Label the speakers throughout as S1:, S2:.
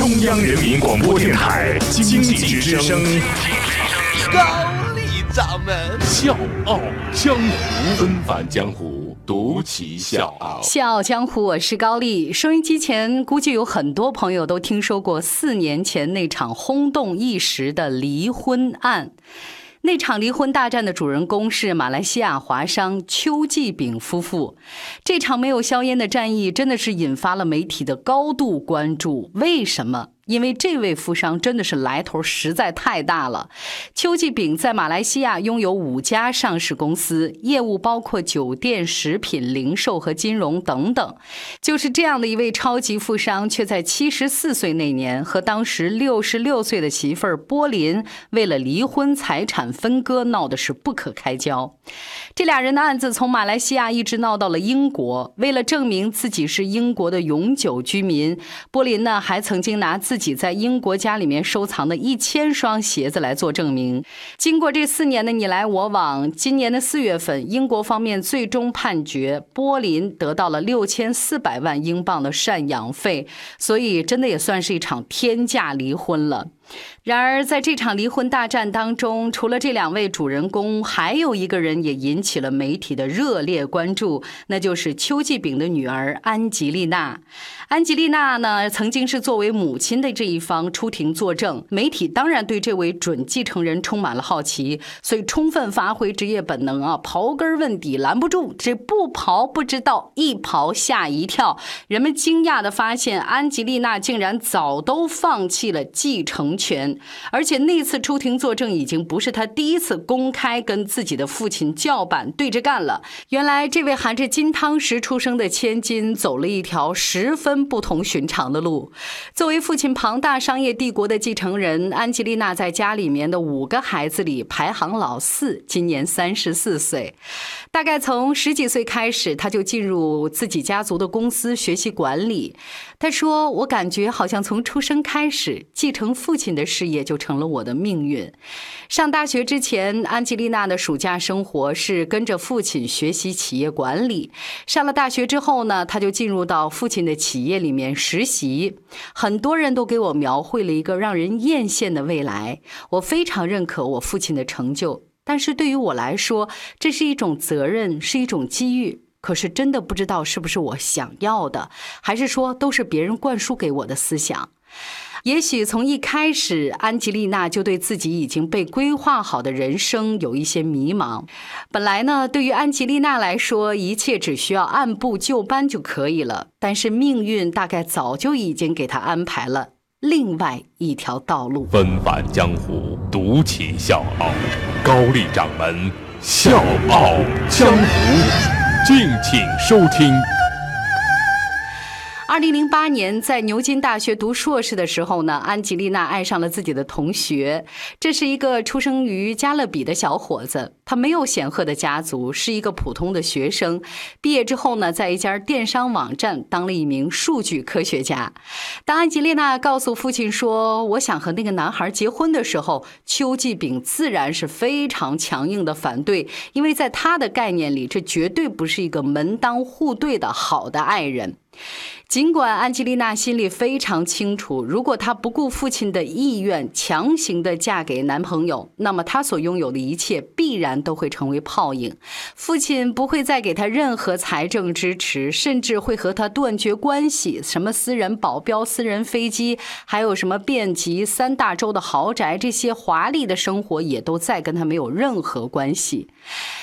S1: 中央人民广播电台经济之声，
S2: 高丽掌门
S1: 笑傲江湖，纷返江湖，独骑笑傲。
S3: 笑傲江湖，我是高丽。收音机前估计有很多朋友都听说过四年前那场轰动一时的离婚案。那场离婚大战的主人公是马来西亚华商邱继炳夫妇。这场没有硝烟的战役真的是引发了媒体的高度关注。为什么？因为这位富商真的是来头实在太大了。邱继炳在马来西亚拥有五家上市公司，业务包括酒店、食品、零售和金融等等。就是这样的一位超级富商，却在七十四岁那年和当时六十六岁的媳妇儿波林为了离婚、财产分割闹得是不可开交。这俩人的案子从马来西亚一直闹到了英国。为了证明自己是英国的永久居民，波林呢还曾经拿自己己在英国家里面收藏的一千双鞋子来做证明。经过这四年的你来我往，今年的四月份，英国方面最终判决波林得到了六千四百万英镑的赡养费，所以真的也算是一场天价离婚了。然而，在这场离婚大战当中，除了这两位主人公，还有一个人也引起了媒体的热烈关注，那就是邱继炳的女儿安吉丽娜。安吉丽娜呢，曾经是作为母亲的这一方出庭作证，媒体当然对这位准继承人充满了好奇，所以充分发挥职业本能啊，刨根问底，拦不住，这不刨不知道，一刨吓一跳。人们惊讶地发现，安吉丽娜竟然早都放弃了继承。权，而且那次出庭作证已经不是他第一次公开跟自己的父亲叫板对着干了。原来，这位含着金汤匙出生的千金，走了一条十分不同寻常的路。作为父亲庞大商业帝国的继承人，安吉丽娜在家里面的五个孩子里排行老四，今年三十四岁。大概从十几岁开始，他就进入自己家族的公司学习管理。他说：“我感觉好像从出生开始，继承父亲。”的事业就成了我的命运。上大学之前，安吉丽娜的暑假生活是跟着父亲学习企业管理。上了大学之后呢，她就进入到父亲的企业里面实习。很多人都给我描绘了一个让人艳羡的未来。我非常认可我父亲的成就，但是对于我来说，这是一种责任，是一种机遇。可是真的不知道是不是我想要的，还是说都是别人灌输给我的思想。也许从一开始，安吉丽娜就对自己已经被规划好的人生有一些迷茫。本来呢，对于安吉丽娜来说，一切只需要按部就班就可以了。但是命运大概早就已经给她安排了另外一条道路。
S1: 纷繁江湖，独起笑傲，高丽掌门笑傲江湖，敬请收听。
S3: 二零零八年，在牛津大学读硕士的时候呢，安吉丽娜爱上了自己的同学。这是一个出生于加勒比的小伙子，他没有显赫的家族，是一个普通的学生。毕业之后呢，在一家电商网站当了一名数据科学家。当安吉丽娜告诉父亲说：“我想和那个男孩结婚”的时候，邱继炳自然是非常强硬的反对，因为在他的概念里，这绝对不是一个门当户对的好的爱人。尽管安吉丽娜心里非常清楚，如果她不顾父亲的意愿，强行的嫁给男朋友，那么她所拥有的一切必然都会成为泡影。父亲不会再给她任何财政支持，甚至会和她断绝关系。什么私人保镖、私人飞机，还有什么遍及三大洲的豪宅，这些华丽的生活也都再跟她没有任何关系。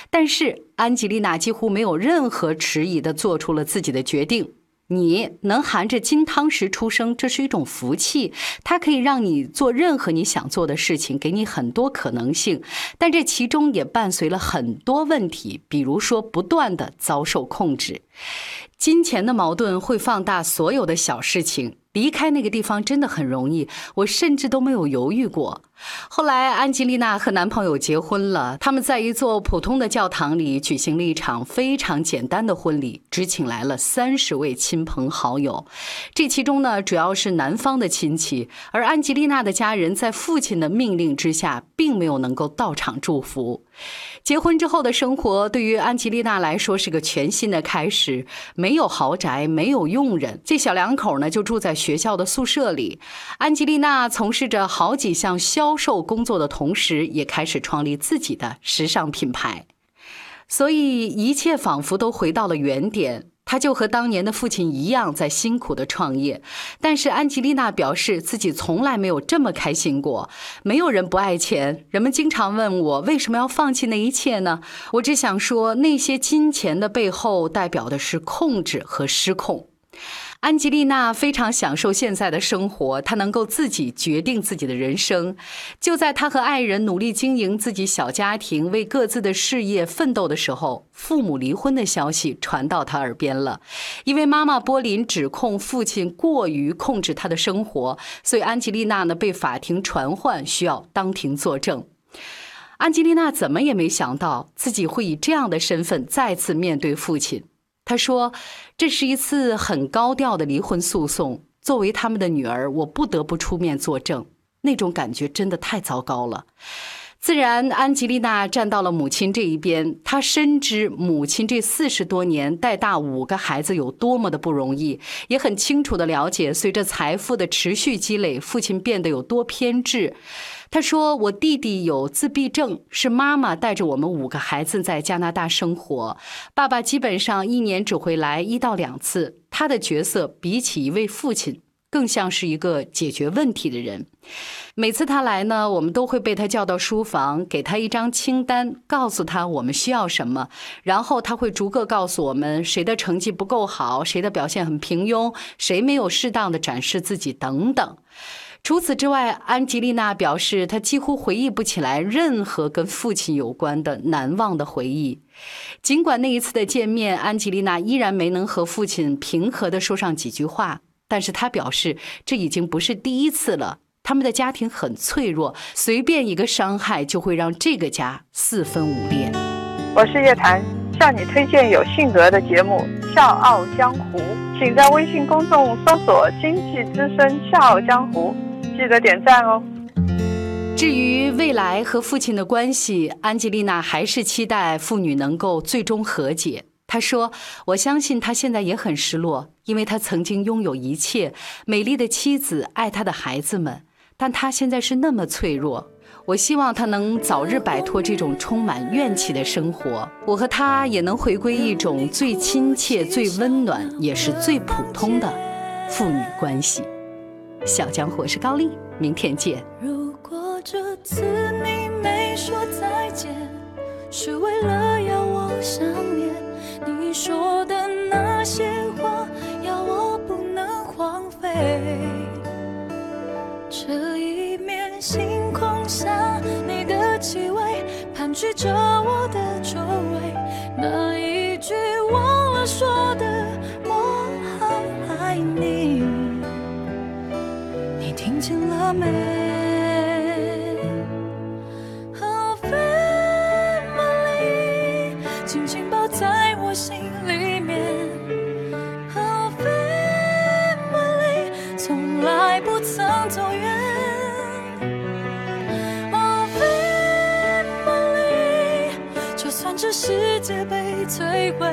S3: 但是安吉丽娜几乎没有任何迟疑的做出了自己的决定。你能含着金汤匙出生，这是一种福气，它可以让你做任何你想做的事情，给你很多可能性。但这其中也伴随了很多问题，比如说不断的遭受控制，金钱的矛盾会放大所有的小事情。离开那个地方真的很容易，我甚至都没有犹豫过。后来，安吉丽娜和男朋友结婚了，他们在一座普通的教堂里举行了一场非常简单的婚礼，只请来了三十位亲朋好友。这其中呢，主要是男方的亲戚，而安吉丽娜的家人在父亲的命令之下，并没有能够到场祝福。结婚之后的生活对于安吉丽娜来说是个全新的开始，没有豪宅，没有佣人，这小两口呢就住在学校的宿舍里。安吉丽娜从事着好几项销售工作的同时，也开始创立自己的时尚品牌，所以一切仿佛都回到了原点。他就和当年的父亲一样，在辛苦的创业，但是安吉丽娜表示自己从来没有这么开心过。没有人不爱钱，人们经常问我为什么要放弃那一切呢？我只想说，那些金钱的背后代表的是控制和失控。安吉丽娜非常享受现在的生活，她能够自己决定自己的人生。就在她和爱人努力经营自己小家庭，为各自的事业奋斗的时候，父母离婚的消息传到她耳边了。因为妈妈波林指控父亲过于控制她的生活，所以安吉丽娜呢被法庭传唤，需要当庭作证。安吉丽娜怎么也没想到自己会以这样的身份再次面对父亲。他说：“这是一次很高调的离婚诉讼。作为他们的女儿，我不得不出面作证。那种感觉真的太糟糕了。自然，安吉丽娜站到了母亲这一边。她深知母亲这四十多年带大五个孩子有多么的不容易，也很清楚的了解，随着财富的持续积累，父亲变得有多偏执。”他说：“我弟弟有自闭症，是妈妈带着我们五个孩子在加拿大生活。爸爸基本上一年只会来一到两次。他的角色比起一位父亲，更像是一个解决问题的人。每次他来呢，我们都会被他叫到书房，给他一张清单，告诉他我们需要什么，然后他会逐个告诉我们谁的成绩不够好，谁的表现很平庸，谁没有适当的展示自己等等。”除此之外，安吉丽娜表示，她几乎回忆不起来任何跟父亲有关的难忘的回忆。尽管那一次的见面，安吉丽娜依然没能和父亲平和地说上几句话，但是他表示，这已经不是第一次了。他们的家庭很脆弱，随便一个伤害就会让这个家四分五裂。
S4: 我是叶檀，向你推荐有性格的节目《笑傲江湖》，请在微信公众搜索“经济之声笑傲江湖”。记得点赞哦。
S3: 至于未来和父亲的关系，安吉丽娜还是期待父女能够最终和解。她说：“我相信他现在也很失落，因为他曾经拥有一切，美丽的妻子，爱他的孩子们，但他现在是那么脆弱。我希望他能早日摆脱这种充满怨气的生活，我和他也能回归一种最亲切、最温暖，也是最普通的父女关系。”小江湖是高丽，明天见。
S5: 如果这次你没说再见，是为了要我想念你说的那些话，要我不能荒废。这一面星空下，你的气味盘踞着我的周围，那一句忘了说的“我好爱你”。你听见了没？Oh family，紧紧抱在这世界被摧毁，